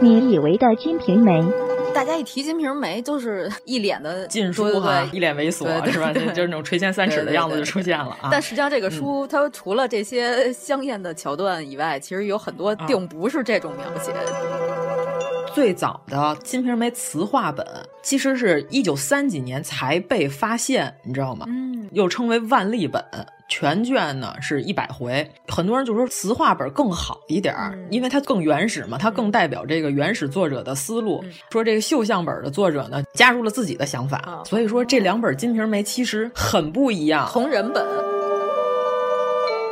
你以为的《金瓶梅》。大家一提《金瓶梅》，就是一脸的禁书哈，一脸猥琐，是吧？就是那种垂涎三尺的样子就出现了啊。但实际上，这个书它除了这些香艳的桥段以外，其实有很多并不是这种描写。最早的《金瓶梅》词话本，其实是一九三几年才被发现，你知道吗？嗯，又称为万历本。全卷呢是一百回，很多人就说词话本更好一点儿，因为它更原始嘛，它更代表这个原始作者的思路。说这个绣像本的作者呢，加入了自己的想法，所以说这两本《金瓶梅》其实很不一样。同人本，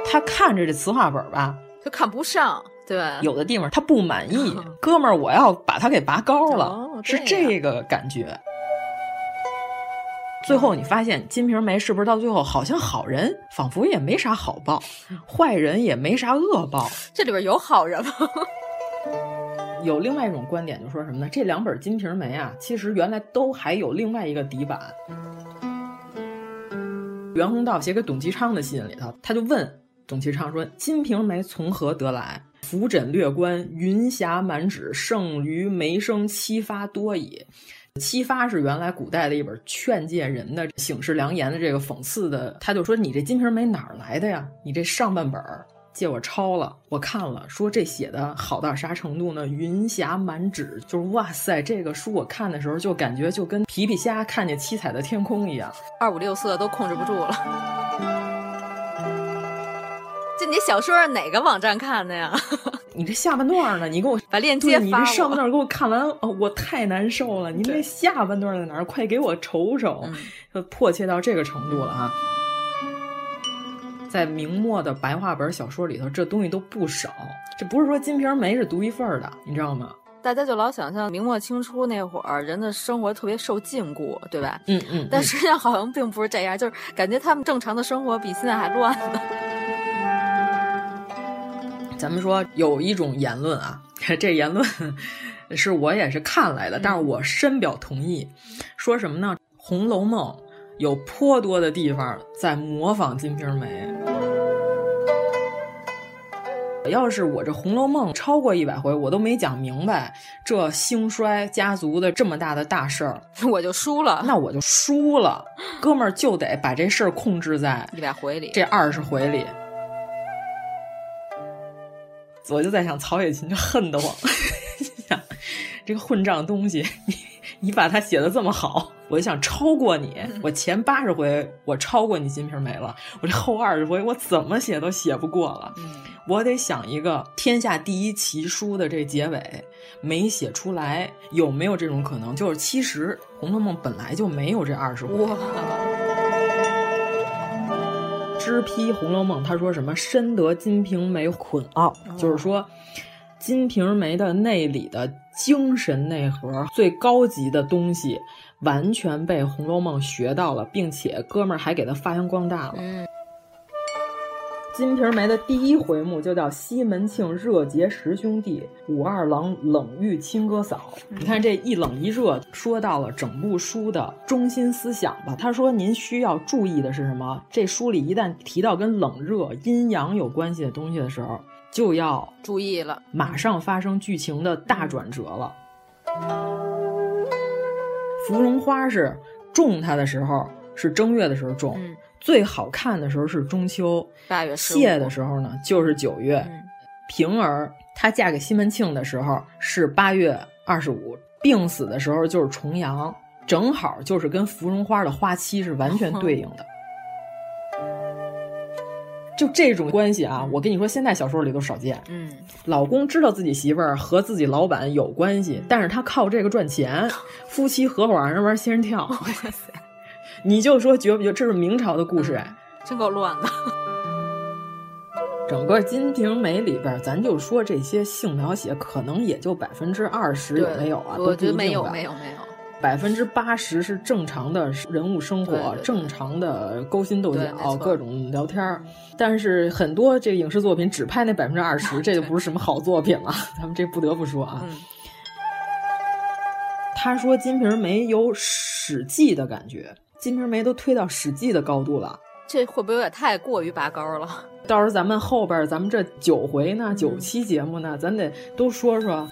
他看着这词话本吧，他看不上，对，有的地方他不满意，哥们儿，我要把他给拔高了，哦、是这个感觉。最后你发现《金瓶梅》是不是到最后好像好人仿佛也没啥好报，坏人也没啥恶报？这里边有好人吗？有另外一种观点，就说什么呢？这两本《金瓶梅》啊，其实原来都还有另外一个底板。袁宏道写给董其昌的信里头，他就问董其昌说：“《金瓶梅》从何得来？浮枕略观，云霞满纸，胜于梅生七发多矣。”七发是原来古代的一本劝诫人的、醒世良言的这个讽刺的，他就说：“你这《金瓶梅》哪儿来的呀？你这上半本借我抄了，我看了，说这写的好到啥程度呢？云霞满纸，就是哇塞，这个书我看的时候就感觉就跟皮皮虾看见七彩的天空一样，二五六色都控制不住了。这你小说是哪个网站看的呀？你这下半段呢？你给我把链接发你这上半段给我看完，哦，我太难受了。你这下半段在哪儿？快给我瞅瞅！就迫切到这个程度了啊！在明末的白话本小说里头，这东西都不少。这不是说《金瓶梅》是独一份儿的，你知道吗？大家就老想象明末清初那会儿人的生活特别受禁锢，对吧？嗯嗯。但实际上好像并不是这样，就是感觉他们正常的生活比现在还乱呢。咱们说有一种言论啊，这言论是我也是看来的，但是我深表同意。说什么呢？《红楼梦》有颇多的地方在模仿《金瓶梅》。要是我这《红楼梦》超过一百回，我都没讲明白这兴衰家族的这么大的大事儿，我就输了。那我就输了，哥们儿就得把这事儿控制在一百回里，这二十回里。我就在想，曹雪芹就恨得慌，想这个混账东西，你你把它写的这么好，我就想超过你。我前八十回我超过你《金瓶梅》了，我这后二十回我怎么写都写不过了。我得想一个天下第一奇书的这结尾没写出来，有没有这种可能？就是其实《红楼梦》本来就没有这二十回。哇！知批《红楼梦》，他说什么“深得金瓶梅捆奥”，就是说，《金瓶梅》的内里的精神内核、最高级的东西，完全被《红楼梦》学到了，并且哥们儿还给他发扬光大了。《金瓶梅》的第一回目就叫西门庆热结十兄弟，武二郎冷遇亲哥嫂。你看这一冷一热，说到了整部书的中心思想吧。他说：“您需要注意的是什么？这书里一旦提到跟冷热、阴阳有关系的东西的时候，就要注意了，马上发生剧情的大转折了。”芙蓉花是种它的时候是正月的时候种。嗯最好看的时候是中秋，八月谢的时候呢就是九月。嗯平儿她嫁给西门庆的时候是八月二十五，病死的时候就是重阳，正好就是跟芙蓉花的花期是完全对应的。就这种关系啊，我跟你说，现在小说里都少见。嗯，老公知道自己媳妇儿和自己老板有关系，但是他靠这个赚钱，夫妻合伙让人玩仙人跳。哇塞，你就说绝不绝这是明朝的故事？哎、真够乱的。整个《金瓶梅》里边，咱就说这些性描写，可能也就百分之二十有没有啊？我觉得没有，没有，没有。百分之八十是正常的人物生活，对对对正常的勾心斗角，各种聊天儿。但是很多这个影视作品只拍那百分之二十，这就不是什么好作品了。咱们这不得不说啊。嗯他说《金瓶梅》有《史记》的感觉，《金瓶梅》都推到《史记》的高度了。这会不会有点太过于拔高了？到时候咱们后边咱们这九回呢，九期节目呢，咱得都说说